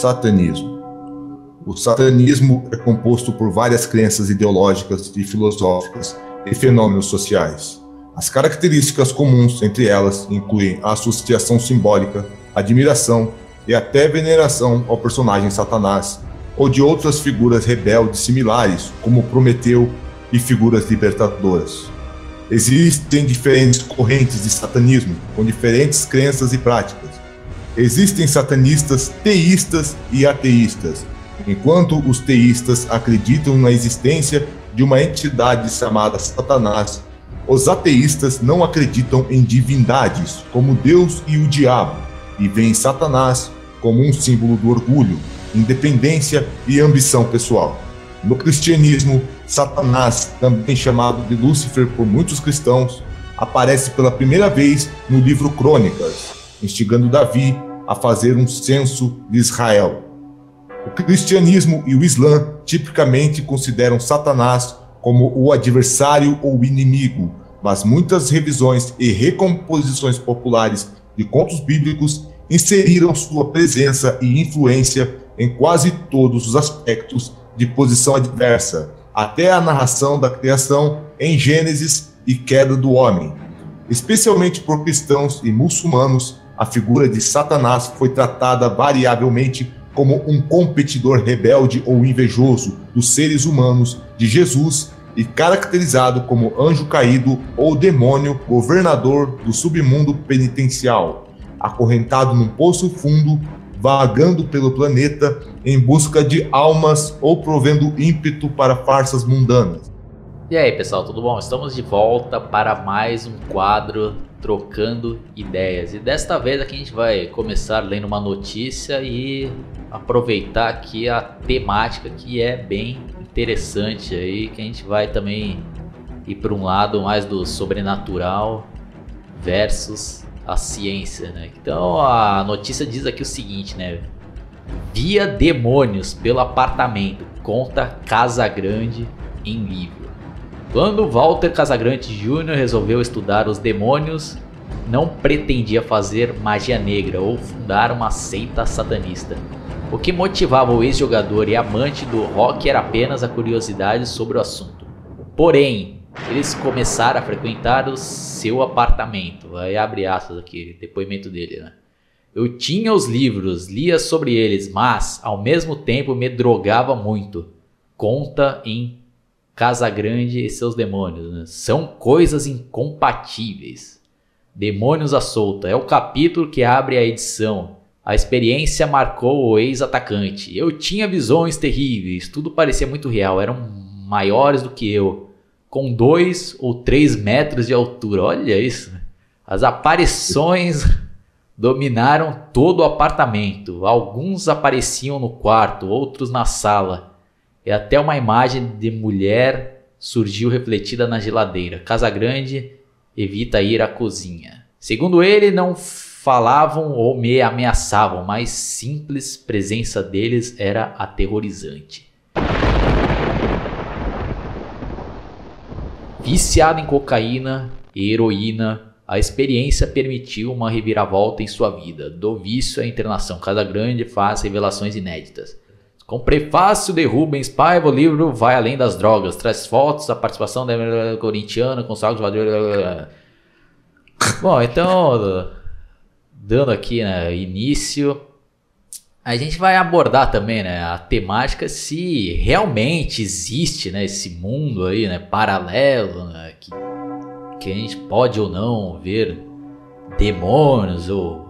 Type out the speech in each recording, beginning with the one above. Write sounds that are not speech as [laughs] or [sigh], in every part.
Satanismo. O satanismo é composto por várias crenças ideológicas e filosóficas e fenômenos sociais. As características comuns entre elas incluem a associação simbólica, admiração e até veneração ao personagem Satanás ou de outras figuras rebeldes similares, como Prometeu e figuras libertadoras. Existem diferentes correntes de satanismo, com diferentes crenças e práticas. Existem satanistas teístas e ateístas, enquanto os teístas acreditam na existência de uma entidade chamada Satanás. Os ateístas não acreditam em divindades, como Deus e o diabo, e veem Satanás como um símbolo do orgulho, independência e ambição pessoal. No cristianismo, Satanás, também chamado de Lúcifer por muitos cristãos, aparece pela primeira vez no livro Crônicas, instigando Davi a fazer um censo de Israel. O cristianismo e o islã tipicamente consideram Satanás como o adversário ou inimigo, mas muitas revisões e recomposições populares de contos bíblicos inseriram sua presença e influência em quase todos os aspectos de posição adversa, até a narração da criação em Gênesis e queda do homem. Especialmente por cristãos e muçulmanos, a figura de Satanás foi tratada variavelmente como um competidor rebelde ou invejoso dos seres humanos de Jesus e caracterizado como anjo caído ou demônio governador do submundo penitencial, acorrentado num poço fundo vagando pelo planeta em busca de almas ou provendo ímpeto para farsas mundanas. E aí, pessoal, tudo bom? Estamos de volta para mais um quadro Trocando Ideias. E desta vez aqui a gente vai começar lendo uma notícia e aproveitar aqui a temática que é bem interessante aí, que a gente vai também ir para um lado mais do sobrenatural versus a ciência, né? Então a notícia diz aqui o seguinte, né? Via demônios pelo apartamento, conta Casagrande em livro. Quando Walter Casagrande Jr. resolveu estudar os demônios, não pretendia fazer magia negra ou fundar uma seita satanista. O que motivava o ex-jogador e amante do rock era apenas a curiosidade sobre o assunto. Porém, eles começaram a frequentar o seu apartamento. Aí abre aspas aqui, depoimento dele, né? Eu tinha os livros, lia sobre eles, mas ao mesmo tempo me drogava muito. Conta em Casa Grande e seus demônios. Né? São coisas incompatíveis. Demônios à solta é o capítulo que abre a edição. A experiência marcou o ex-atacante. Eu tinha visões terríveis, tudo parecia muito real, eram maiores do que eu com dois ou três metros de altura. Olha isso. As aparições [laughs] dominaram todo o apartamento. Alguns apareciam no quarto, outros na sala. E até uma imagem de mulher surgiu refletida na geladeira. Casa Grande evita ir à cozinha. Segundo ele, não falavam ou me ameaçavam, mas simples presença deles era aterrorizante. Viciado em cocaína e heroína, a experiência permitiu uma reviravolta em sua vida. Do vício à internação, Casa Grande faz revelações inéditas. Com prefácio de Rubens Paiva, o livro vai além das drogas, traz fotos da participação da corintiana com saltos. Bom, então, dando aqui né, início a gente vai abordar também, né, a temática se realmente existe, né, esse mundo aí, né, paralelo, né, que, que a gente pode ou não ver demônios ou,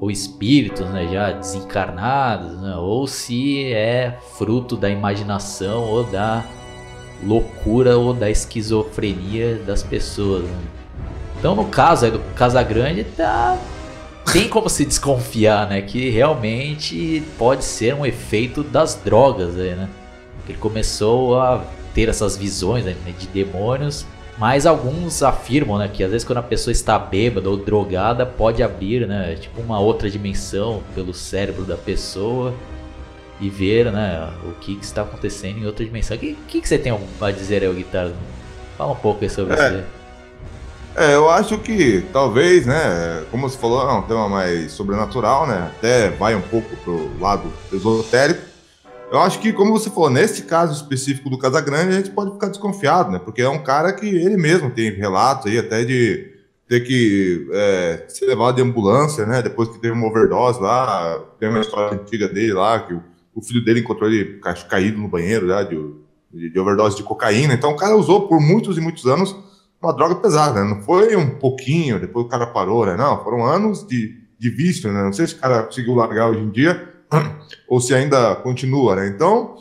ou espíritos, né, já desencarnados, né, ou se é fruto da imaginação ou da loucura ou da esquizofrenia das pessoas. Né? Então, no caso aí do Casagrande, tá tem como se desconfiar, né? Que realmente pode ser um efeito das drogas aí, né? Ele começou a ter essas visões né, de demônios, mas alguns afirmam, né, que às vezes quando a pessoa está bêbada ou drogada pode abrir, né, tipo uma outra dimensão pelo cérebro da pessoa e ver, né, o que, que está acontecendo em outra dimensão. O que, que, que você tem a dizer aí, Guitarra? Fala um pouco aí sobre é. isso. É, eu acho que talvez, né, como você falou, é um tema mais sobrenatural, né, até vai um pouco pro lado esotérico. Eu acho que, como você falou, nesse caso específico do Casagrande, a gente pode ficar desconfiado, né, porque é um cara que ele mesmo tem relatos aí até de ter que é, ser levado de ambulância, né, depois que teve uma overdose lá, tem uma história antiga dele lá, que o, filho dele encontrou ele caído no banheiro, né, de, de, de overdose de cocaína, então o cara usou por muitos e muitos anos uma droga pesada, né? Não foi um pouquinho, depois o cara parou, né? Não, foram anos de, de vício, né? Não sei se o cara conseguiu largar hoje em dia [coughs] ou se ainda continua, né? Então,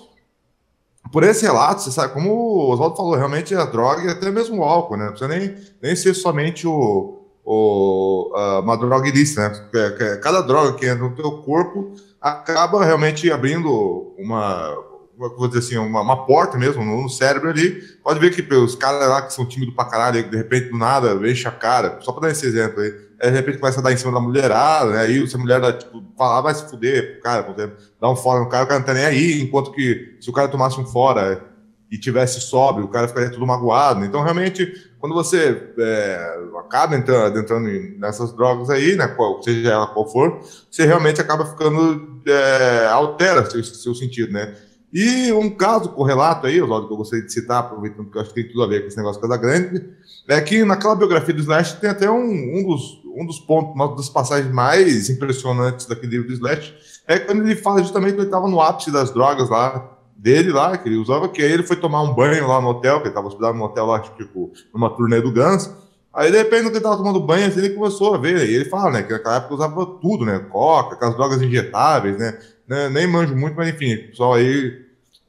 por esse relato, você sabe, como o Oswaldo falou, realmente a droga e até mesmo o álcool, né? Não precisa nem, nem ser somente o, o, uma droga ilícita, né? Cada droga que entra no teu corpo acaba realmente abrindo uma vou dizer assim, uma, uma porta mesmo no, cérebro ali. Pode ver que os caras lá que são tímidos pra caralho, de repente do nada enche a cara, só pra dar esse exemplo aí, de repente começa a dar em cima da mulherada, né? Aí se a mulher dá, tipo, falar, vai se fuder, cara, por exemplo, dá um fora no cara, o cara não tá nem aí, enquanto que se o cara tomasse um fora e tivesse sóbrio, o cara ficaria tudo magoado. Então, realmente, quando você é, acaba entrando, entrando nessas drogas aí, né, qual, seja ela qual for, você realmente acaba ficando, é, altera seu, seu sentido, né? E um caso correlato aí, Oswaldo, que eu gostaria de citar, aproveitando que eu acho que tem tudo a ver com esse negócio Casa Grande, é que naquela biografia do Slash tem até um, um, dos, um dos pontos, uma das passagens mais impressionantes daquele livro do Slash, é quando ele fala justamente que ele estava no ápice das drogas lá, dele lá, que ele usava, que aí ele foi tomar um banho lá no hotel, que ele estava hospedado no hotel lá, tipo, numa turnê do Guns, Aí, de repente, que ele tava tomando banho, assim, ele começou a ver. E ele fala, né, que naquela época usava tudo, né? Coca, aquelas drogas injetáveis, né? né? Nem manjo muito, mas enfim, o pessoal aí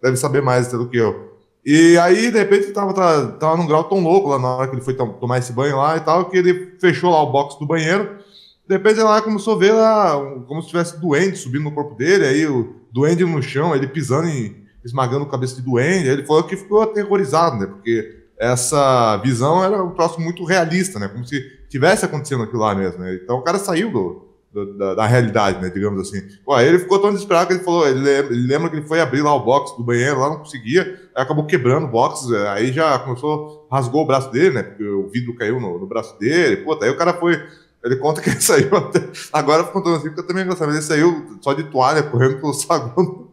deve saber mais do que eu. E aí, de repente, tava, tava, tava num grau tão louco lá na hora que ele foi tomar esse banho lá e tal, que ele fechou lá o box do banheiro. De repente, ele lá começou a ver lá, como se tivesse duende subindo no corpo dele, aí o duende no chão, ele pisando e esmagando a cabeça de duende. Aí ele falou que ficou aterrorizado, né? Porque essa visão era um troço muito realista, né? Como se tivesse acontecendo aquilo lá mesmo, né? Então o cara saiu do, da, da, realidade, né? Digamos assim. Aí ele ficou tão desesperado que ele falou, ele lembra, ele lembra, que ele foi abrir lá o box do banheiro, lá não conseguia, aí acabou quebrando o box, é, aí já começou, rasgou o braço dele, né? Porque o vidro caiu no, no braço dele, pô, aí o cara foi. Ele conta que [laughs] ele saiu até. Agora contando assim, porque eu também gostava, ele saiu só de toalha, correndo pelo saguão.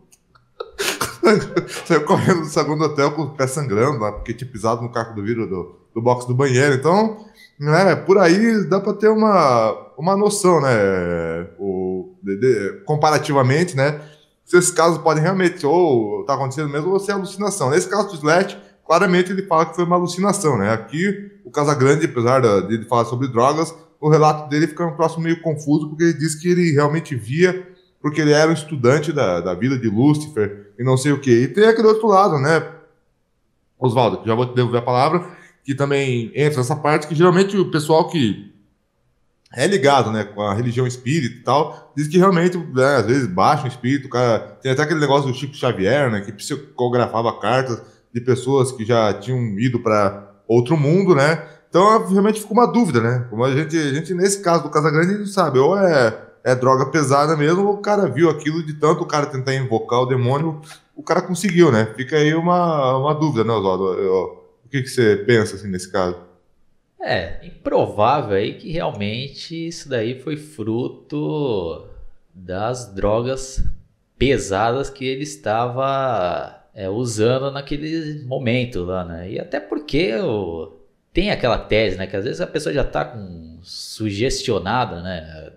[laughs] saiu correndo do saguão do hotel com o pé sangrando, né? porque tinha pisado no caco do vidro do, do box do banheiro. Então, né, por aí dá para ter uma, uma noção, né, o, de, de, comparativamente, né, se esses casos podem realmente ou tá acontecendo mesmo ou se é alucinação. Nesse caso do Slat, claramente ele fala que foi uma alucinação, né, aqui o Casagrande, apesar de ele falar sobre drogas, o relato dele fica um próximo meio confuso, porque ele diz que ele realmente via, porque ele era um estudante da, da vida de Lúcifer e não sei o que. E tem aquele outro lado, né, Oswaldo, já vou te devolver a palavra, que também entra nessa parte, que geralmente o pessoal que é ligado né, com a religião espírita e tal, diz que realmente, né, às vezes, baixa o espírito, o cara. Tem até aquele negócio do Chico Xavier, né, que psicografava cartas de pessoas que já tinham ido para outro mundo, né? Então, realmente ficou uma dúvida, né? Como a gente, a gente nesse caso do Casagrande, a gente sabe, ou é, é droga pesada mesmo, ou o cara viu aquilo de tanto o cara tentar invocar o demônio, o cara conseguiu, né? Fica aí uma, uma dúvida, né, Oswaldo? O que, que você pensa assim nesse caso? É, improvável aí que realmente isso daí foi fruto das drogas pesadas que ele estava é, usando naquele momento lá, né? E até porque o, tem aquela tese, né? Que às vezes a pessoa já está com sugestionada, né?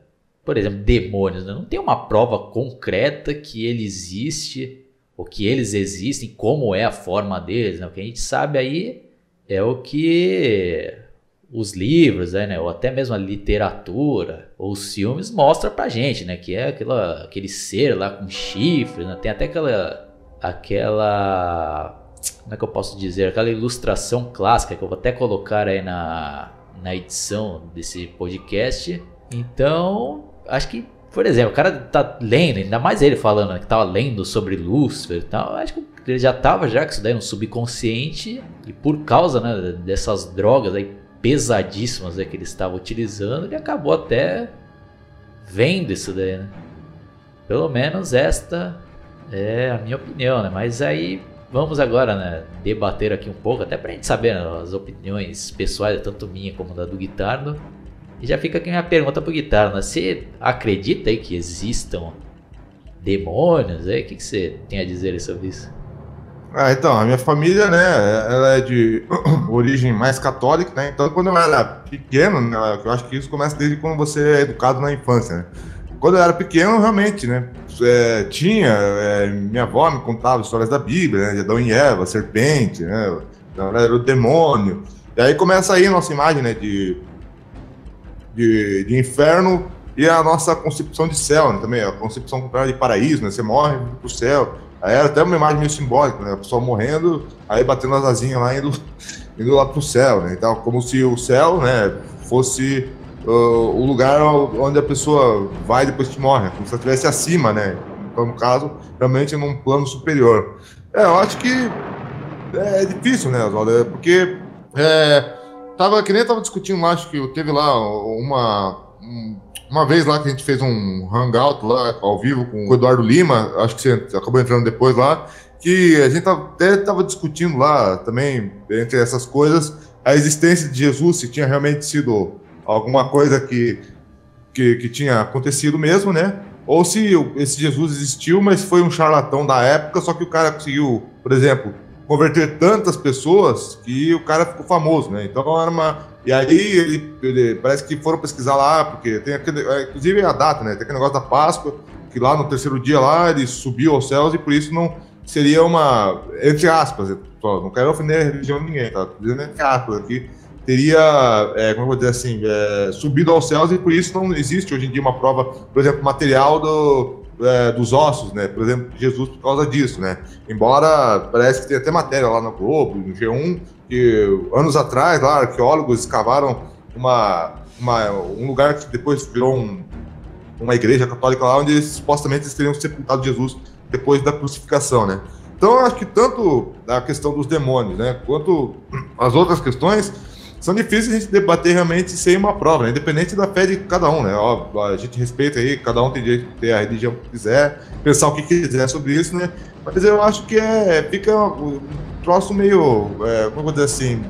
Por exemplo, demônios, né? Não tem uma prova concreta que ele existe ou que eles existem, como é a forma deles, né? O que a gente sabe aí é o que os livros, né, ou até mesmo a literatura, ou os filmes mostra pra gente, né, que é aquela, aquele ser lá com chifres, né, tem até aquela, aquela, como é que eu posso dizer, aquela ilustração clássica que eu vou até colocar aí na, na edição desse podcast. Então, acho que, por exemplo, o cara tá lendo, ainda mais ele falando né, que tava lendo sobre Lúcifer e tal, acho que ele já tava já com isso daí no subconsciente e por causa né, dessas drogas aí pesadíssimas né, que ele estava utilizando, ele acabou até vendo isso daí, né? Pelo menos esta é a minha opinião, né? Mas aí vamos agora, né, debater aqui um pouco, até pra gente saber né, as opiniões pessoais, tanto minha como da do Guitardo. E já fica aqui minha pergunta pro Guitardo, né? Você acredita aí que existam demônios? Aí? O que, que você tem a dizer sobre isso? Ah, então, a minha família, né, ela é de [coughs] origem mais católica, né? Então, quando eu era pequeno, né, eu acho que isso começa desde quando você é educado na infância, né? Quando eu era pequeno, realmente, né, é, tinha, é, minha avó me contava histórias da Bíblia, né, de Adão e Eva, serpente, né, então, era o demônio. E aí começa aí a nossa imagem, né, de, de, de inferno e a nossa concepção de céu, né, também, a concepção contrária de paraíso, né, você morre pro céu. Aí era até uma imagem meio simbólica, né? A pessoa morrendo, aí batendo as asinhas lá, indo, [laughs] indo lá pro céu, né? Então, como se o céu, né, fosse uh, o lugar onde a pessoa vai depois que morre, como se ela estivesse acima, né? Então, no caso, realmente num plano superior. É, eu acho que é difícil, né, Oswaldo? É porque é, tava, que nem tava discutindo acho que teve lá uma, um, uma vez lá que a gente fez um hangout lá ao vivo com o Eduardo Lima, acho que você acabou entrando depois lá, que a gente até estava discutindo lá também, entre essas coisas, a existência de Jesus, se tinha realmente sido alguma coisa que, que, que tinha acontecido mesmo, né? Ou se esse Jesus existiu, mas foi um charlatão da época, só que o cara conseguiu, por exemplo, converter tantas pessoas que o cara ficou famoso, né? Então era uma e aí ele, ele, parece que foram pesquisar lá, porque tem aquele, é, inclusive a data, né? Tem aquele negócio da Páscoa, que lá no terceiro dia lá ele subiu aos céus e por isso não seria uma, entre aspas, não quero ofender a religião de ninguém, tá? Dizendo entre aspas aqui, teria, é, como eu vou dizer assim, é, subido aos céus e por isso não existe hoje em dia uma prova, por exemplo, material do, é, dos ossos, né? Por exemplo, Jesus por causa disso, né? Embora parece que tem até matéria lá no Globo, no G1, que anos atrás lá arqueólogos escavaram uma, uma um lugar que depois virou um, uma igreja católica lá onde supostamente eles teriam sepultado Jesus depois da crucificação, né? Então eu acho que tanto a questão dos demônios, né, quanto as outras questões são difíceis a gente debater realmente sem uma prova, né? independente da fé de cada um, né? Ó, a gente respeita aí, cada um tem direito de ter a religião que quiser, pensar o que quiser sobre isso, né? Mas eu acho que é, fica um troço meio, é, como eu vou dizer assim,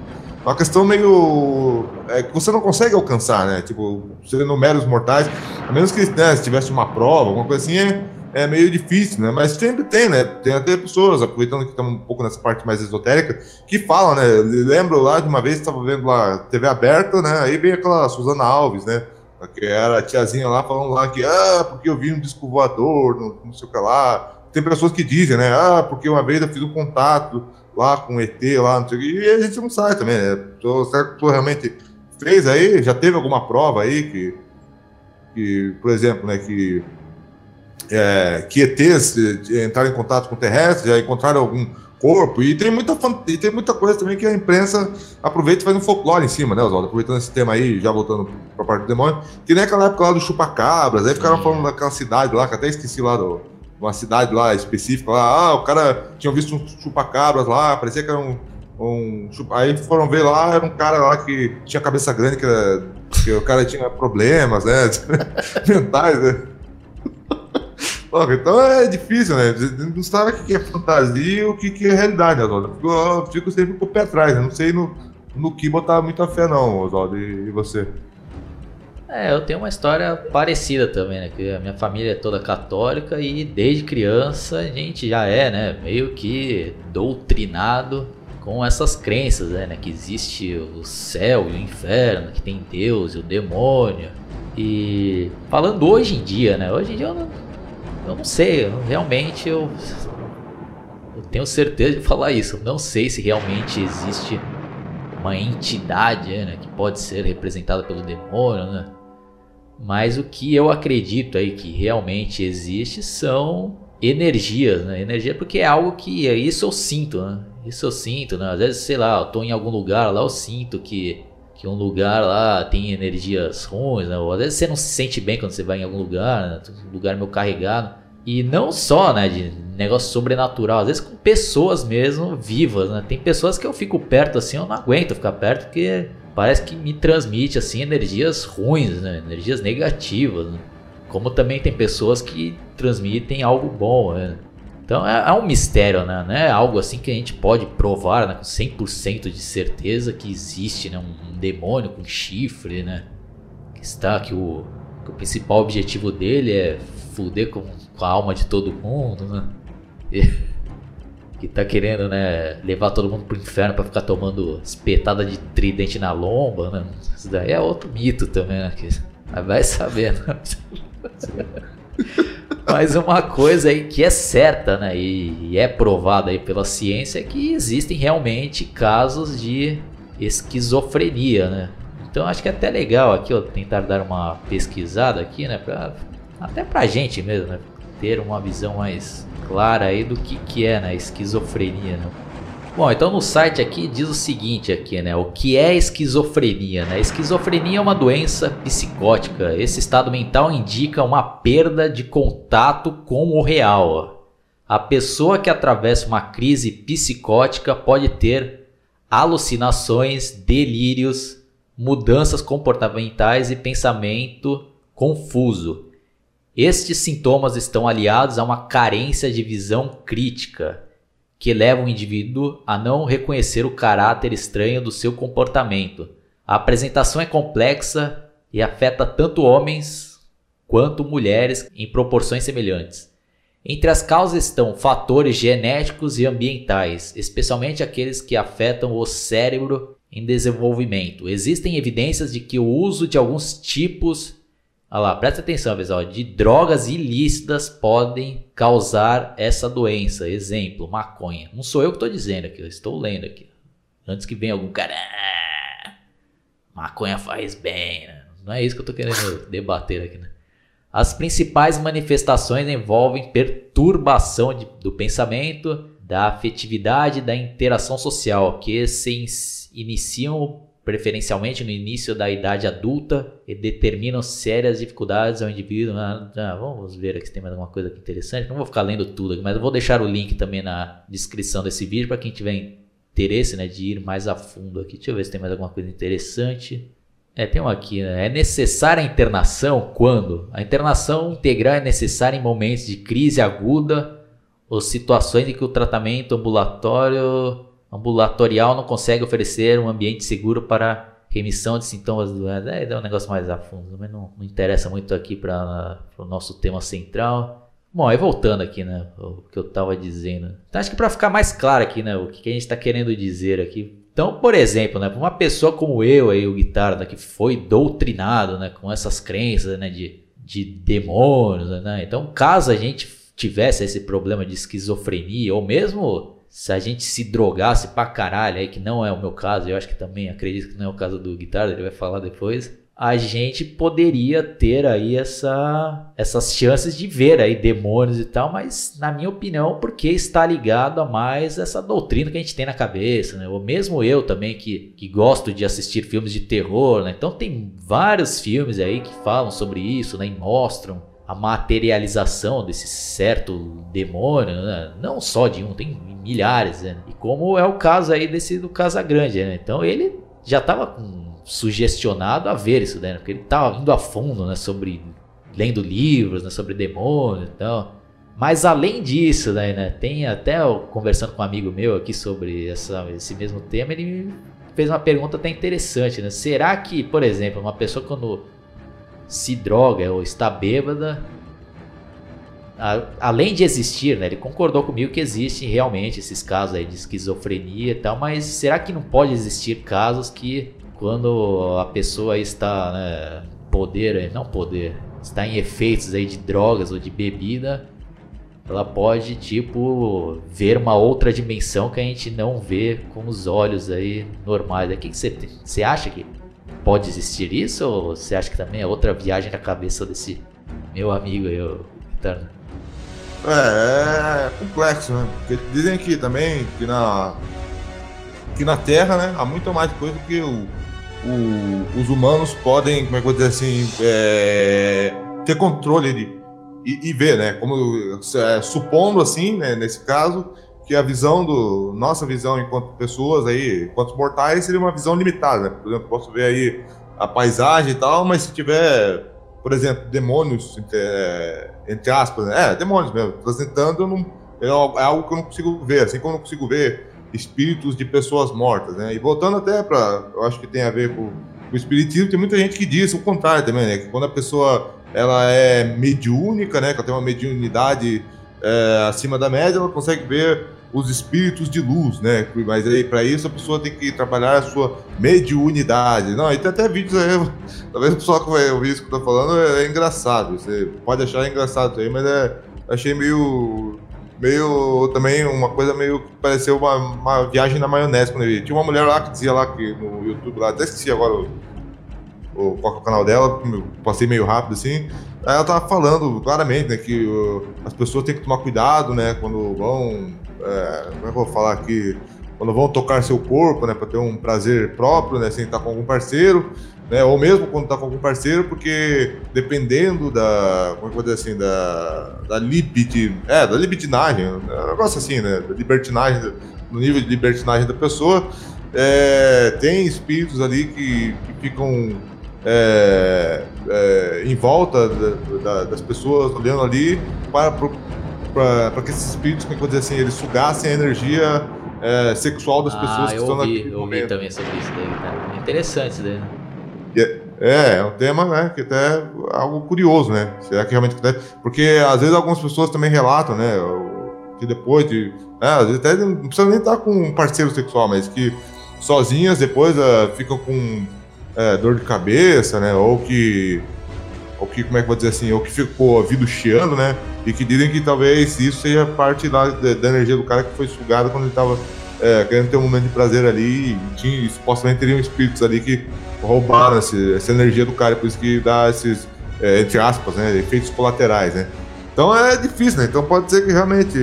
uma questão meio é, que você não consegue alcançar, né? Tipo, sendo meros mortais, a menos que né, se tivesse uma prova, alguma coisa assim, é, é meio difícil, né? Mas sempre tem, né? Tem até pessoas, aproveitando que estamos um pouco nessa parte mais esotérica, que falam, né? Lembro lá de uma vez, estava vendo lá TV aberta, né? Aí veio aquela Suzana Alves, né? Que era a tiazinha lá falando lá que, ah, porque eu vi um disco voador, não, sei o que lá. Tem pessoas que dizem, né? Ah, porque uma vez eu fiz um contato lá com o ET, lá, não sei o que. E a gente não sabe também, né? Será que realmente fez aí? Já teve alguma prova aí que, que por exemplo, né, que é, que ETs entraram em contato com terrestres, já encontraram algum corpo, e tem muita, e tem muita coisa também que a imprensa aproveita e faz um folclore em cima, né, Oswaldo? Aproveitando esse tema aí, já voltando para a parte do demônio, que nem aquela época lá do chupacabras, aí ficaram falando daquela cidade lá, que até esqueci lá do, uma cidade lá específica lá, ah, o cara tinha visto um chupacabras lá, parecia que era um, um aí foram ver lá, era um cara lá que tinha cabeça grande, que, era, que o cara tinha problemas, né, [laughs] mentais, né? Então é difícil, né? Não sabe o que é fantasia e o que é realidade, né, Oswaldo? Eu fico sempre com o pé atrás, né? Não sei no, no que botar muita fé, não, Oswaldo. E, você? É, eu tenho uma história parecida também, né? Que a minha família é toda católica e desde criança a gente já é, né? Meio que doutrinado com essas crenças, né? Que existe o céu e o inferno, que tem Deus e o demônio. E falando hoje em dia, né? Hoje em dia eu não eu não sei, eu, realmente eu, eu tenho certeza de falar isso. Eu não sei se realmente existe uma entidade né, que pode ser representada pelo demônio, né? Mas o que eu acredito aí que realmente existe são energias, né? Energia porque é algo que isso eu sinto, né? Isso eu sinto, né? Às vezes, sei lá, eu tô em algum lugar lá, eu sinto que, que um lugar lá tem energias ruins, né? Ou às vezes você não se sente bem quando você vai em algum lugar, né? Um lugar meio carregado. E não só, né, de negócio sobrenatural, às vezes com pessoas mesmo vivas, né? Tem pessoas que eu fico perto assim, eu não aguento ficar perto porque parece que me transmite assim energias ruins, né? Energias negativas, né? Como também tem pessoas que transmitem algo bom, né? Então é, é, um mistério, né? É algo assim que a gente pode provar né, com 100% de certeza que existe né, um, um, demônio com chifre, né? Que está que o, que o principal objetivo dele é fuder com, com a alma de todo mundo, né? E, [laughs] que tá querendo, né, levar todo mundo pro inferno para ficar tomando espetada de tridente na lomba, né? Isso daí é outro mito também, né? Que, [laughs] vai saber, né? Mas uma coisa aí que é certa, né, e, e é provada aí pela ciência é que existem realmente casos de esquizofrenia, né? Então acho que é até legal aqui, ó, tentar dar uma pesquisada aqui, né, pra, até pra gente mesmo, né, ter uma visão mais clara aí do que que é, né, esquizofrenia, né? Bom, então no site aqui diz o seguinte aqui, né? O que é esquizofrenia, né? Esquizofrenia é uma doença psicótica. Esse estado mental indica uma perda de contato com o real. A pessoa que atravessa uma crise psicótica pode ter alucinações, delírios, mudanças comportamentais e pensamento confuso. Estes sintomas estão aliados a uma carência de visão crítica que leva o indivíduo a não reconhecer o caráter estranho do seu comportamento. A apresentação é complexa e afeta tanto homens quanto mulheres em proporções semelhantes. Entre as causas estão fatores genéticos e ambientais, especialmente aqueles que afetam o cérebro em desenvolvimento. Existem evidências de que o uso de alguns tipos Olha lá, presta atenção, pessoal. De drogas ilícitas podem causar essa doença. Exemplo, maconha. Não sou eu que estou dizendo aqui, eu estou lendo aqui. Antes que venha algum cara. Ah, maconha faz bem, né? Não é isso que eu estou querendo [laughs] debater aqui, né? As principais manifestações envolvem perturbação de, do pensamento, da afetividade e da interação social, que se iniciam preferencialmente no início da idade adulta, e determinam sérias dificuldades ao indivíduo. Ah, ah, vamos ver aqui se tem mais alguma coisa interessante. Não vou ficar lendo tudo aqui, mas eu vou deixar o link também na descrição desse vídeo para quem tiver interesse né, de ir mais a fundo aqui. Deixa eu ver se tem mais alguma coisa interessante. É, tem um aqui, né? É necessária a internação quando? A internação integral é necessária em momentos de crise aguda ou situações em que o tratamento ambulatório ambulatorial não consegue oferecer um ambiente seguro para remissão de sintomas do é, é um negócio mais a fundo, mas não, não interessa muito aqui para o nosso tema central. Bom, aí voltando aqui, né, o que eu estava dizendo. Então acho que para ficar mais claro aqui, né, o que a gente está querendo dizer aqui. Então, por exemplo, né, uma pessoa como eu, aí, o guitarra, né, que foi doutrinado, né, com essas crenças, né, de, de demônios, né, então caso a gente tivesse esse problema de esquizofrenia ou mesmo se a gente se drogasse pra caralho aí, que não é o meu caso, eu acho que também acredito que não é o caso do guitarra, ele vai falar depois, a gente poderia ter aí essa, essas chances de ver aí demônios e tal, mas na minha opinião, porque está ligado a mais essa doutrina que a gente tem na cabeça, né? Ou mesmo eu também que, que gosto de assistir filmes de terror, né? Então tem vários filmes aí que falam sobre isso, né? E mostram a materialização desse certo demônio, né? não só de um, tem milhares, né? E como é o caso aí desse do Casagrande, né? Então ele já estava sugestionado a ver isso, né? Porque ele estava indo a fundo, né? Sobre lendo livros, né? Sobre demônios, então. Mas além disso, né? Tem até conversando com um amigo meu aqui sobre essa, esse mesmo tema, ele fez uma pergunta até interessante, né? Será que, por exemplo, uma pessoa quando se droga ou está bêbada, a, além de existir, né, ele concordou comigo que existem realmente esses casos aí de esquizofrenia e tal, mas será que não pode existir casos que quando a pessoa está, né, poder, não poder, está em efeitos aí de drogas ou de bebida, ela pode tipo ver uma outra dimensão que a gente não vê com os olhos aí normais. O que você você acha que pode existir isso ou você acha que também é outra viagem na cabeça desse meu amigo aí, o Eterno? É, é complexo, né? Porque dizem aqui também que na, que na Terra, né, há muito mais coisa que o, o, os humanos podem, como é que eu vou dizer assim, é, ter controle de, e, e ver, né? Como é, supondo assim, né, nesse caso, que a visão do nossa visão enquanto pessoas aí, enquanto mortais, seria uma visão limitada. Né? Por exemplo, posso ver aí a paisagem e tal, mas se tiver por exemplo, demônios, entre, entre aspas, né? é, demônios mesmo, eu não, é algo que eu não consigo ver, assim como eu não consigo ver espíritos de pessoas mortas, né? E voltando até para, eu acho que tem a ver com, com o espiritismo, tem muita gente que diz o contrário também, né? Que quando a pessoa ela é mediúnica, né? Que ela tem uma mediunidade é, acima da média, ela consegue ver os espíritos de luz, né? Mas aí para isso a pessoa tem que trabalhar a sua mediunidade. Não, e tem até vídeos aí, [laughs] talvez o pessoal que vai ouvir isso que eu tô falando é, é engraçado. Você pode achar engraçado aí, mas é achei meio meio também uma coisa meio que pareceu uma, uma viagem na maionese quando eu vi. Tinha uma mulher lá que dizia lá que no YouTube lá, até esqueci agora o, o qual é o canal dela, passei meio rápido assim. Aí ela tava falando claramente, né, que uh, as pessoas têm que tomar cuidado, né, quando vão é, como é que eu vou falar aqui? Quando vão tocar seu corpo, né, para ter um prazer próprio, né, sem estar com algum parceiro, né, ou mesmo quando está com algum parceiro, porque dependendo da, como é que eu vou dizer assim, da, da libid, é, da libidinagem, é um negócio assim, né, da libertinagem, no nível de libertinagem da pessoa, é, tem espíritos ali que, que ficam é, é, em volta da, da, das pessoas olhando ali para para que esses espíritos, como é eu dizer assim, eles sugassem a energia é, sexual das ah, pessoas que estão naquele eu ouvi também sobre isso daí, cara. É interessante isso daí, né? É, é um tema, né, que até é algo curioso, né? Será que realmente... Porque às vezes algumas pessoas também relatam, né, que depois de... É, às vezes até não precisa nem estar com um parceiro sexual, mas que sozinhas depois uh, ficam com é, dor de cabeça, né, ou que ou que, como é que vou dizer assim, ou que ficou a vida chiando, né? E que dizem que talvez isso seja parte da, da energia do cara que foi sugada quando ele estava é, querendo ter um momento de prazer ali e tinha, supostamente teriam espíritos ali que roubaram essa energia do cara, por isso que dá esses, é, entre aspas, né, efeitos colaterais, né? Então é difícil, né? Então pode ser que realmente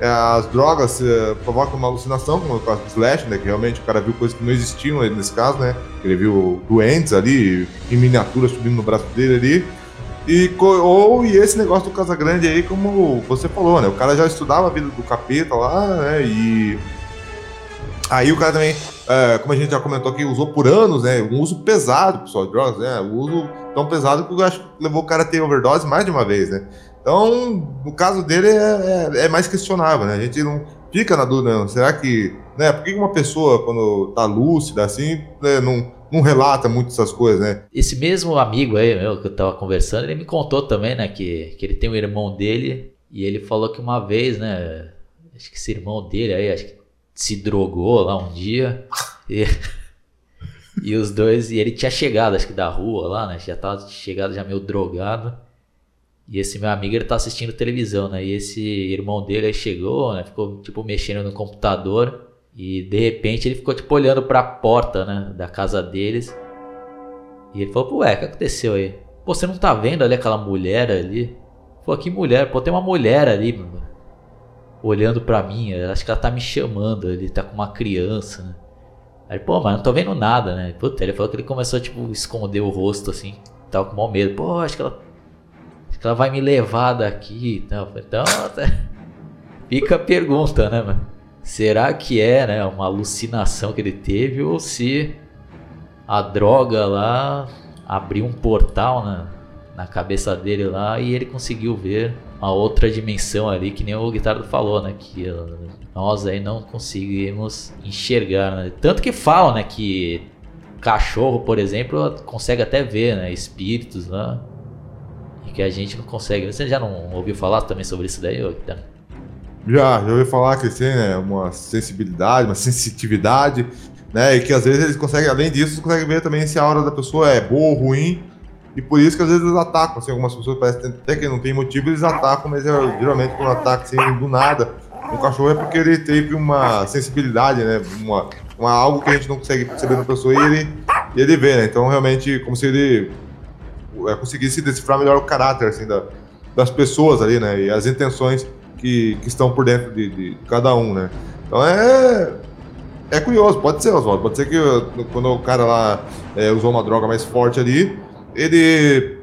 é, as drogas é, provocam uma alucinação, como o caso do Slash, né? Que realmente o cara viu coisas que não existiam nesse caso, né? Ele viu doentes ali, em miniatura subindo no braço dele ali. E, ou e esse negócio do Casagrande aí, como você falou, né? O cara já estudava a vida do capeta lá, né? E. Aí o cara também, é, como a gente já comentou aqui, usou por anos, né? Um uso pesado, pessoal, de drogas, né? Um uso tão pesado que eu acho que levou o cara a ter overdose mais de uma vez, né? Então, no caso dele é, é, é, mais questionável, né? A gente não fica na dúvida, não. será que, né? Por que uma pessoa, quando tá lúcida assim, né, não, não relata muito essas coisas, né? Esse mesmo amigo aí, meu, que eu tava conversando, ele me contou também, né, que, que ele tem um irmão dele e ele falou que uma vez, né, acho que esse irmão dele aí, acho que se drogou lá um dia e, [laughs] e os dois, e ele tinha chegado, acho que da rua lá, né, já tava chegado já meio drogado. E esse meu amigo, ele tá assistindo televisão, né? E esse irmão dele aí chegou, né? Ficou, tipo, mexendo no computador. E de repente ele ficou, tipo, olhando pra porta, né? Da casa deles. E ele falou, ué, o que aconteceu aí? Pô, você não tá vendo ali aquela mulher ali? Pô, que mulher? Pô, tem uma mulher ali, mano. Olhando pra mim. Acho que ela tá me chamando. Ele tá com uma criança, né? Aí, pô, mas não tô vendo nada, né? Puta, ele falou que ele começou, tipo, esconder o rosto, assim. Tava com mau medo. Pô, acho que ela ela vai me levar daqui então, então fica a pergunta, né, mano? Será que é né, uma alucinação que ele teve ou se a droga lá abriu um portal na, na cabeça dele lá e ele conseguiu ver uma outra dimensão ali, que nem o Guitardo falou, né? Que nós aí não conseguimos enxergar, né? Tanto que falam, né? Que cachorro, por exemplo, consegue até ver, né? Espíritos lá que a gente não consegue. Você já não ouviu falar também sobre isso daí, Guilherme? Já, já ouvi falar que tem né, uma sensibilidade, uma sensitividade, né? E que às vezes eles conseguem, além disso, conseguem ver também se a hora da pessoa é boa ou ruim. E por isso que às vezes eles atacam, assim, algumas pessoas parecem até que não tem motivo, eles atacam, mas é, geralmente quando atacam assim, do nada, o cachorro é porque ele teve uma sensibilidade, né? Uma, uma algo que a gente não consegue perceber na pessoa e ele, e ele vê, né? Então realmente como se ele é, conseguisse decifrar melhor o caráter assim, da, das pessoas ali, né? E as intenções que, que estão por dentro de, de cada um, né? Então é. É curioso, pode ser, Oswaldo. Pode ser que quando o cara lá é, usou uma droga mais forte ali, ele.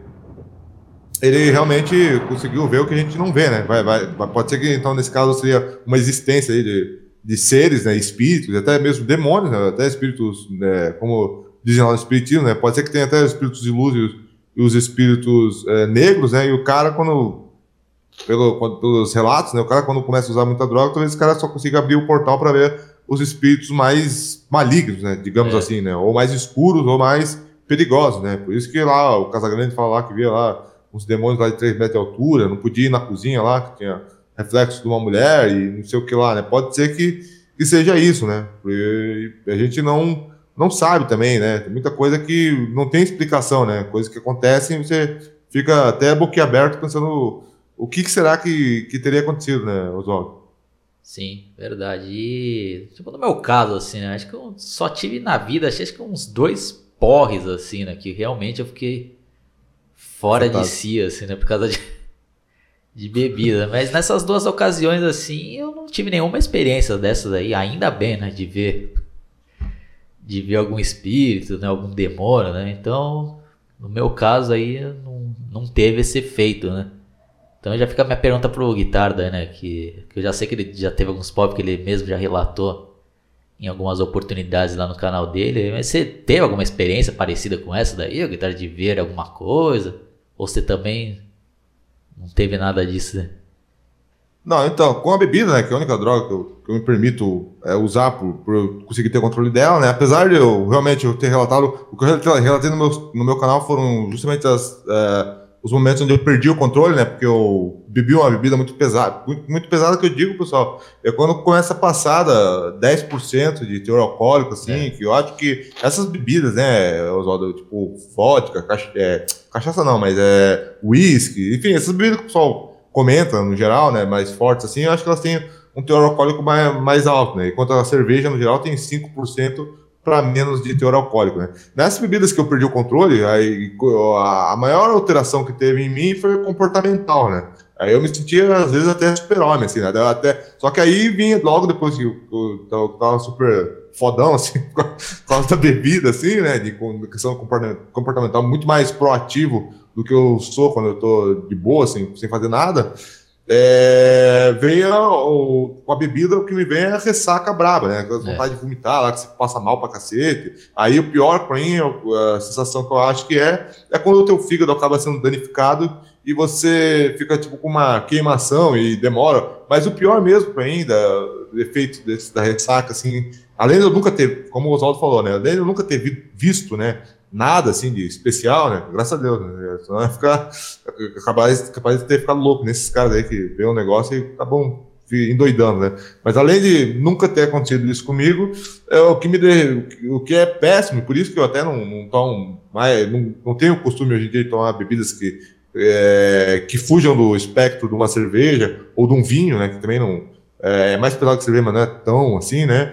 Ele realmente conseguiu ver o que a gente não vê, né? Vai, vai, pode ser que, então, nesse caso, seria uma existência aí de, de seres, né? Espíritos, até mesmo demônios, né? Até espíritos, né? como dizem lá no Espiritismo, né? Pode ser que tenha até espíritos luz e os espíritos é, negros, né? E o cara, quando pelo, pelos relatos, né? O cara, quando começa a usar muita droga, talvez o cara só consiga abrir o portal para ver os espíritos mais malignos, né? Digamos é. assim, né? Ou mais escuros, ou mais perigosos, né? Por isso que lá o Casagrande fala lá que via lá uns demônios lá de 3 metros de altura, não podia ir na cozinha lá, que tinha reflexo de uma mulher e não sei o que lá, né? Pode ser que, que seja isso, né? Porque a gente não não sabe também, né? Tem muita coisa que não tem explicação, né? Coisas que acontecem, você fica até boquiaberto pensando o que, que será que, que teria acontecido, né, Oswaldo? Sim, verdade. E, tipo, no meu caso, assim, né? Acho que eu só tive na vida, acho que uns dois porres, assim, né? Que realmente eu fiquei fora de si, assim, né? Por causa de, de bebida. Mas nessas duas ocasiões, assim, eu não tive nenhuma experiência dessas aí. Ainda bem, né? De ver de ver algum espírito, né, algum demônio, né? Então, no meu caso aí, não, não teve esse efeito, né? Então já fica a minha pergunta pro Guitarda, né? Que, que eu já sei que ele já teve alguns pop que ele mesmo já relatou em algumas oportunidades lá no canal dele. Mas você teve alguma experiência parecida com essa daí, Guitarda, de ver alguma coisa? Ou você também não teve nada disso, né? Não, então, com a bebida, né, que é a única droga que eu, que eu me permito é, usar por, por conseguir ter controle dela, né, apesar de eu realmente eu ter relatado, o que eu relatei no meu, no meu canal foram justamente as, é, os momentos onde eu perdi o controle, né, porque eu bebi uma bebida muito pesada, muito, muito pesada que eu digo, pessoal, é quando começa a passar 10% de teor alcoólico, assim, é. que eu acho que essas bebidas, né, Oswaldo, tipo vodka, cacha, é, cachaça não, mas é whisky, enfim, essas bebidas que o pessoal comenta, no geral, né, mais fortes assim, eu acho que elas têm um teor alcoólico mais, mais alto, né? Enquanto a cerveja, no geral, tem 5% para menos de teor alcoólico, né? Nessas bebidas que eu perdi o controle, aí, a, maior alteração que teve em mim foi comportamental, né? Aí eu me sentia, às vezes, até super-homem, assim, né? Até... Só que aí vinha logo depois que eu, eu, eu tava super fodão, [laughs] assim, por causa da bebida, assim, né? De questão comportamental muito mais proativo do que eu sou quando eu tô de boa, assim, sem fazer nada, é, vem a, o, com a bebida, o que me vem é a ressaca braba, né? A vontade é. de vomitar, lá que você passa mal pra cacete. Aí o pior pra mim, a sensação que eu acho que é, é quando o teu fígado acaba sendo danificado e você fica tipo com uma queimação e demora. Mas o pior mesmo pra mim, da, do efeito desse, da ressaca, assim, além de eu nunca ter, como o Oswaldo falou, né? Além de eu nunca ter visto, né? Nada assim de especial, né? Graças a Deus, né? Senão ia ficar capaz, capaz de ter ficado louco nesses caras aí que vê um negócio e tá bom, endoidando, né? Mas além de nunca ter acontecido isso comigo, é o que me de, o que é péssimo, por isso que eu até não, não tomo mais, não, não tenho o costume hoje em dia de tomar bebidas que é, que fujam do espectro de uma cerveja ou de um vinho, né? Que também não é, é mais pesado que cerveja, mas não é tão assim, né?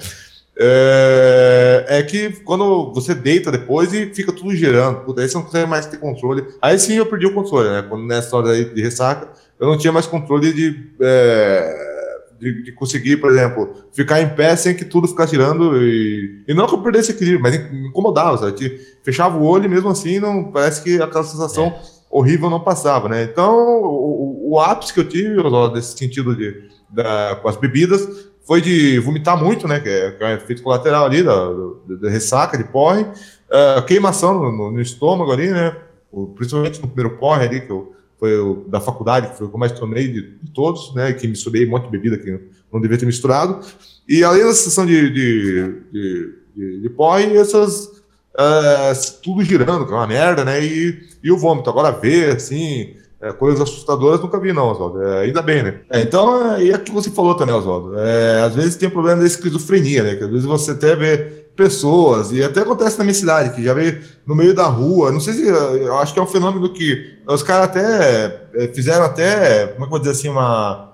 É, é, que quando você deita depois e fica tudo girando, puta, aí você não consegue mais ter controle. Aí sim eu perdi o controle, né? Quando nessa hora aí de ressaca, eu não tinha mais controle de, é, de, de, conseguir, por exemplo, ficar em pé sem que tudo ficasse girando. E, e não que eu perdesse equilíbrio, mas me incomodava, sabe? Fechava o olho e mesmo assim não, parece que aquela sensação é. horrível não passava, né? Então, o, o, ápice que eu tive, nesse sentido de, da, com as bebidas, foi de vomitar muito, né? Que é, que é efeito colateral ali da, da, da ressaca, de porre, uh, queimação no, no, estômago ali, né? O, principalmente no primeiro porre ali, que eu, foi o, da faculdade, que foi o que eu mais tomei de, de todos, né? Que misturei um monte de bebida que não devia ter misturado. E além da sensação de, de, de, de, de porre, essas. Uh, tudo girando, que é uma merda, né? E, e o vômito. Agora ver, assim, é, coisas assustadoras nunca vi, não, Oswaldo. É, ainda bem, né? É, então, e é que você falou também, Oswaldo. É, às vezes tem problema da esquizofrenia, né? Que às vezes você até vê pessoas, e até acontece na minha cidade, que já vê no meio da rua. Não sei se. Eu acho que é um fenômeno que os caras até é, fizeram até, como é que eu vou dizer assim, uma.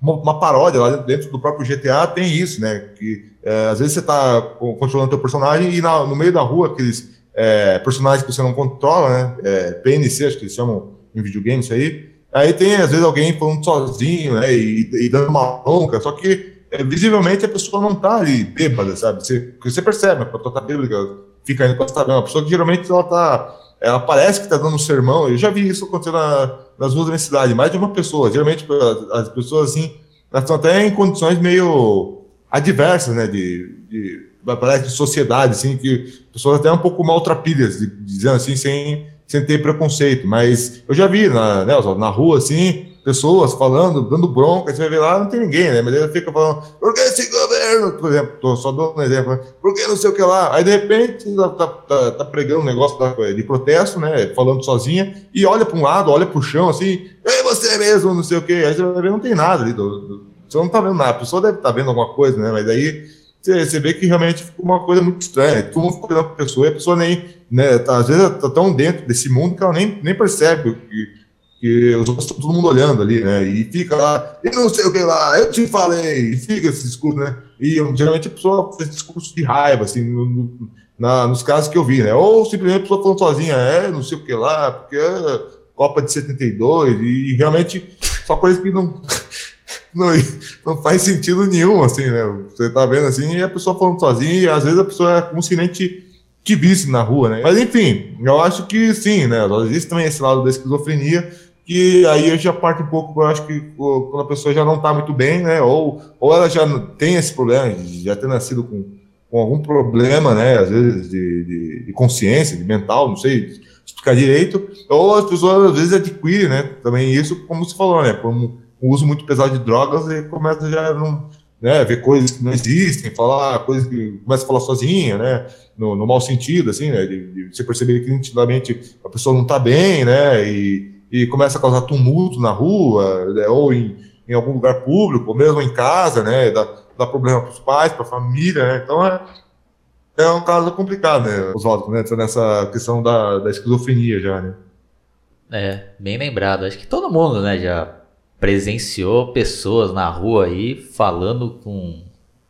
Uma, uma paródia lá dentro do próprio GTA tem isso, né? Que é, às vezes você está controlando teu personagem e na, no meio da rua, aqueles é, personagens que você não controla, né? PNC, acho que eles chamam em videogame, isso aí. Aí tem, às vezes, alguém falando sozinho, né, e, e dando uma bronca, só que é, visivelmente a pessoa não tá ali bêbada, sabe? Você, você percebe, a pessoa tá bêbada, fica indo pra Uma pessoa que geralmente ela tá. Ela parece que tá dando um sermão. Eu já vi isso acontecer na, nas ruas da minha cidade, mais de uma pessoa. Geralmente as pessoas assim, elas estão até em condições meio adversas, né? De, de, parece de sociedade, assim, que pessoas até um pouco maltrapilhas, dizendo assim, sem sem ter preconceito. Mas eu já vi na, né, na rua, assim, pessoas falando, dando bronca, você vai ver lá, não tem ninguém, né? Mas ele fica falando, por que esse governo, por exemplo, tô só dando um exemplo, por que não sei o que lá? Aí de repente tá, tá, tá, tá pregando um negócio de protesto, né? Falando sozinha, e olha para um lado, olha para o chão assim, é você mesmo, não sei o que. Aí você vai ver, não tem nada ali, do, do, você não tá vendo nada, a pessoa deve estar tá vendo alguma coisa, né? Mas aí você, vê que realmente ficou uma coisa muito estranha. Todo mundo fica olhando para a pessoa e a pessoa nem, né, tá, às vezes tá tão dentro desse mundo que ela nem, nem percebe que que os outros estão todo mundo olhando ali, né? E fica lá, e não sei o que lá, eu te falei, e fica esse discurso, né? E geralmente a pessoa faz discurso de raiva, assim, no, no, na, nos casos que eu vi, né? Ou simplesmente a pessoa falando sozinha, é, não sei o que lá, porque é Copa de 72, e, e realmente só coisa que não, não, não faz sentido nenhum, assim, né? Você tá vendo assim, e a pessoa falando sozinha, e às vezes a pessoa é como se nem te, te visse na rua, né? Mas enfim, eu acho que sim, né? Existe também esse lado da esquizofrenia, que aí eu já parte um pouco, eu acho que quando a pessoa já não está muito bem, né? Ou, ou ela já tem esse problema, já ter nascido com, com algum problema, né? Às vezes de, de, de, consciência, de mental, não sei explicar direito, ou as pessoas às vezes adquirem, né? Também isso, como você falou, né? Por um, uso muito pesado de drogas e começa já a né, ver coisas que não existem, falar coisas que começa a falar sozinha, né? No, no mau sentido, assim, né? De, de você perceber que nitidamente a pessoa não está bem, né? E, e começa a causar tumulto na rua, né, ou em, em algum lugar público, ou mesmo em casa, né? Dá, dá problema para os pais, para a família, né? Então é, é um caso complicado, né, Oswaldo, né? Nessa questão da, da esquizofrenia já, né? É, bem lembrado. Acho que todo mundo, né, já presenciou pessoas na rua aí falando com,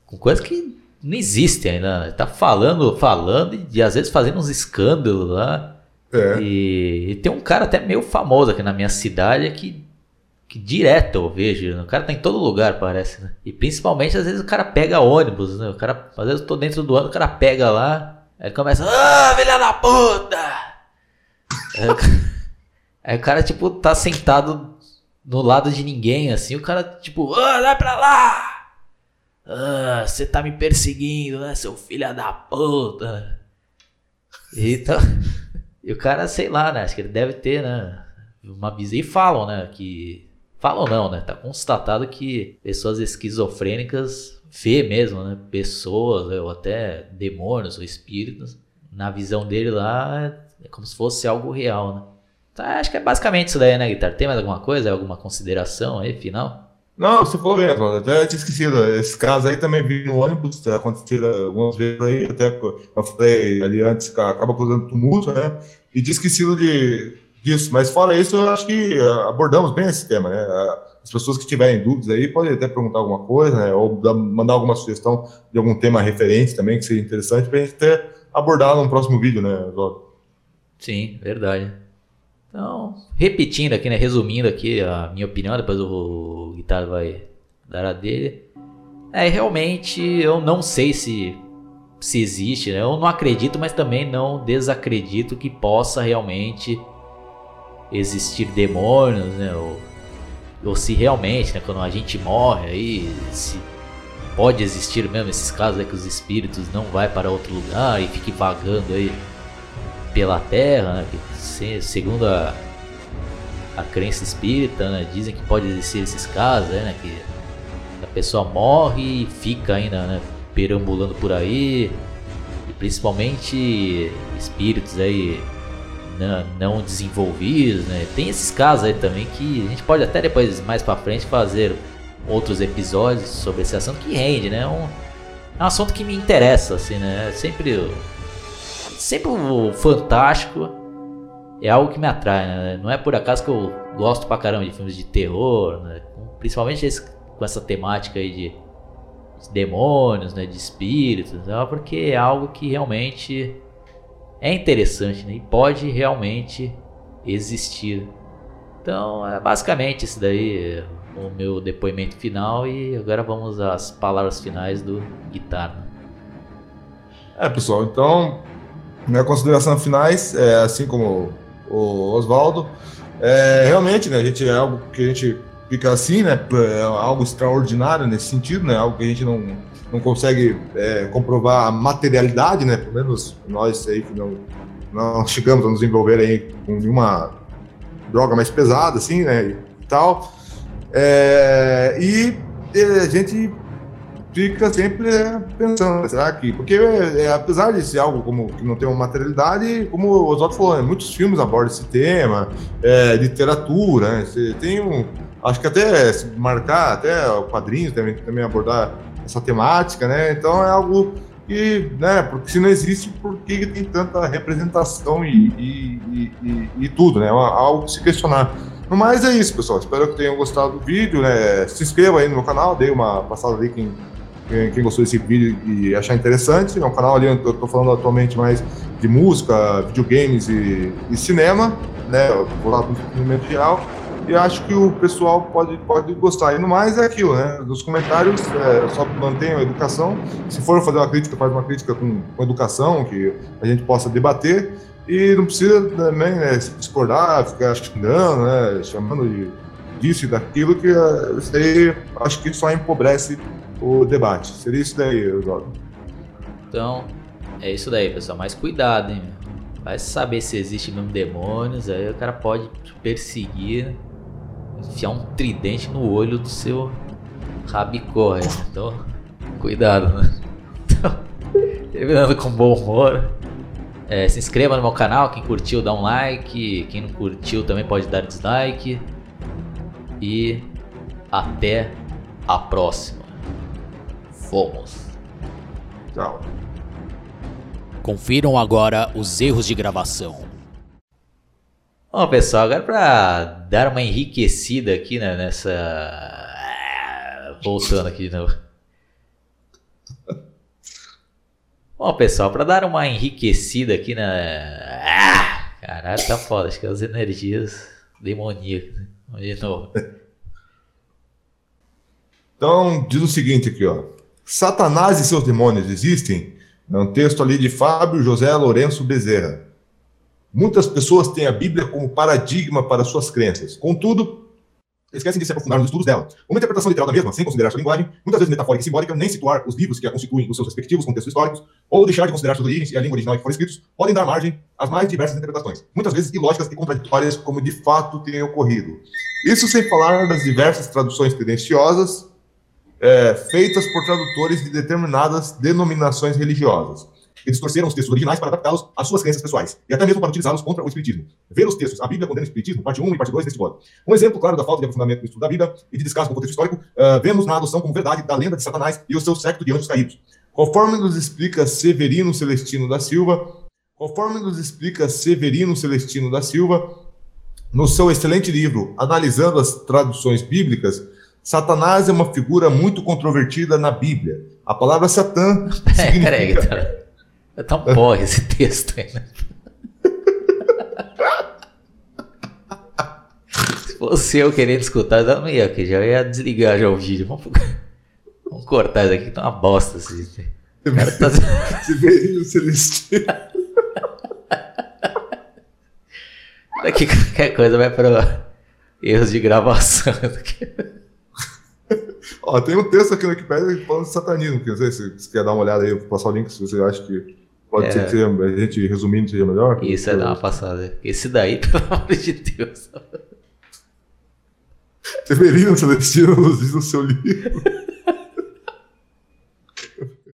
com coisas que não existem ainda. Né? Tá falando, falando e às vezes fazendo uns escândalos lá. É. E, e, tem um cara até meio famoso aqui na minha cidade que, que direto eu vejo. Né? O cara tá em todo lugar, parece, né? E principalmente às vezes o cara pega ônibus, né? O cara, às vezes eu tô dentro do ônibus, o cara pega lá, aí começa, ah, filha da puta! aí, o cara, [laughs] aí o cara, tipo, tá sentado no lado de ninguém, assim, o cara, tipo, ah, vai pra lá! Ah, você tá me perseguindo, né, seu filho da puta? Então. [laughs] E o cara, sei lá, né? Acho que ele deve ter, né? Uma visão. E falam, né? Que. Falam não, né? Tá constatado que pessoas esquizofrênicas vê mesmo, né? Pessoas, ou até demônios ou espíritos. Na visão dele lá, é como se fosse algo real, né? Então, acho que é basicamente isso daí, né, Guitar? Tem mais alguma coisa? Alguma consideração aí, final? Não, você falou mesmo, até tinha esquecido. Esse caso aí também vi no ônibus, aconteceu algumas vezes aí, até eu falei ali antes, acaba causando tumulto, né? E tinha esquecido de, disso. Mas fora isso, eu acho que ah, abordamos bem esse tema, né? As pessoas que tiverem dúvidas aí podem até perguntar alguma coisa, né? Ou mandar alguma sugestão de algum tema referente também, que seja interessante, para a gente até abordar num próximo vídeo, né, Zó? Sim, verdade. Então, repetindo aqui, né, resumindo aqui a minha opinião, depois o Guitarra vai dar a dele. É, realmente eu não sei se se existe, né? Eu não acredito, mas também não desacredito que possa realmente existir demônios, né? Ou, ou se realmente, né, quando a gente morre aí, se pode existir mesmo esses casos aí que os espíritos não vai para outro lugar e fiquem vagando aí pela terra, né? Segundo a, a crença espírita, né? dizem que pode existir esses casos, né? Que a pessoa morre e fica ainda, né? Perambulando por aí, e principalmente espíritos aí não, não desenvolvidos, né? Tem esses casos aí também que a gente pode até depois mais para frente fazer outros episódios sobre esse assunto que rende, né? É um, é um assunto que me interessa, assim, né? Sempre sempre o fantástico é algo que me atrai, né? Não é por acaso que eu gosto pra caramba de filmes de terror, né? Principalmente esse, com essa temática aí de, de demônios, né? De espíritos, né? porque é algo que realmente é interessante, né? E pode realmente existir. Então, é basicamente isso daí o meu depoimento final e agora vamos às palavras finais do guitarra. É, pessoal, então minha consideração finais, é, assim como o Oswaldo, é, realmente, né, a gente é algo que a gente fica assim, né, é algo extraordinário nesse sentido, né, algo que a gente não, não consegue é, comprovar a materialidade, né, pelo menos nós aí que não, não chegamos a nos envolver aí com nenhuma droga mais pesada, assim, né, e tal. É, e a gente fica sempre é, pensando, será que. Porque é, é, apesar de ser algo como que não tem uma materialidade, como o Oswaldo falou, né, muitos filmes abordam esse tema, é, literatura, né, você tem um. Acho que até se marcar, até quadrinhos também, também abordar essa temática, né? Então é algo que, né, porque se não existe, por que tem tanta representação e, e, e, e tudo, né? É algo se questionar. No mais é isso, pessoal. Espero que tenham gostado do vídeo, né? Se inscreva aí no meu canal, dei uma passada ali quem quem gostou desse vídeo e achar interessante. É um canal ali eu estou falando atualmente mais de música, videogames e, e cinema, né? Eu vou lá com entretenimento real. E acho que o pessoal pode, pode gostar. E no mais é aquilo, né? Nos comentários, é, só mantenham a educação. Se for fazer uma crítica, faz uma crítica com, com educação, que a gente possa debater. E não precisa também né, se discordar, ficar xingando, né, chamando de disso e daquilo, que uh, isso aí acho que só empobrece o debate. Seria isso daí, Eduardo. Então, é isso daí, pessoal. Mas cuidado, hein? Vai saber se existe mesmo demônios, aí o cara pode perseguir, enfiar um tridente no olho do seu rabicó. Então, cuidado, né? Então, terminando com bom humor. É, se inscreva no meu canal, quem curtiu dá um like, quem não curtiu também pode dar dislike. E até a próxima fomos. Tchau. Confiram agora os erros de gravação. Bom, pessoal, agora para dar uma enriquecida aqui né, nessa. Voltando aqui de novo. Bom, pessoal, para dar uma enriquecida aqui na. Ah, caralho, tá foda. Acho que é as energias demoníacas. De novo. Então, diz o seguinte aqui, ó. Satanás e seus demônios existem? É um texto ali de Fábio José Lourenço Bezerra. Muitas pessoas têm a Bíblia como paradigma para suas crenças. Contudo, esquecem de se aprofundar nos estudos dela. Uma interpretação literal da mesma, sem considerar sua linguagem, muitas vezes metafórica e simbólica, nem situar os livros que a constituem os seus respectivos contextos históricos, ou deixar de considerar suas origens e a língua original em que foram escritos, podem dar margem às mais diversas interpretações, muitas vezes ilógicas e contraditórias, como de fato tem ocorrido. Isso sem falar das diversas traduções tendenciosas é, feitas por tradutores de determinadas denominações religiosas, que distorceram os textos originais para adaptá-los às suas crenças pessoais, e até mesmo para utilizá-los contra o Espiritismo. Ver os textos, a Bíblia condena o Espiritismo, parte 1 e parte 2 deste blog. Um exemplo claro da falta de aprofundamento no estudo da Bíblia e de descaso com o contexto histórico, uh, vemos na adoção como verdade da lenda de Satanás e o seu século de anjos caídos. Conforme nos explica Severino Celestino da Silva, conforme nos explica Severino Celestino da Silva, no seu excelente livro Analisando as Traduções Bíblicas, Satanás é uma figura muito controvertida na Bíblia. A palavra Satã [laughs] significa... Peraí, tá, tá um porre esse texto aí, né? [laughs] Se fosse eu querendo escutar, eu não ia aqui, já ia desligar já o vídeo. Vamos, Vamos cortar isso aqui, tá uma bosta. Assim. O cara tá... [laughs] Você vê o Celestino. Daqui qualquer coisa vai para erros de gravação. Ó, tem um texto aqui no Wikipedia falando de satanismo, que não sei se você quer dar uma olhada aí, vou passar o link se você acha que pode é. ser que a gente resumindo seja melhor. Isso é dar uma passada. Esse daí, [laughs] pelo amor de Deus. Severino Celestino nos diz no seu livro.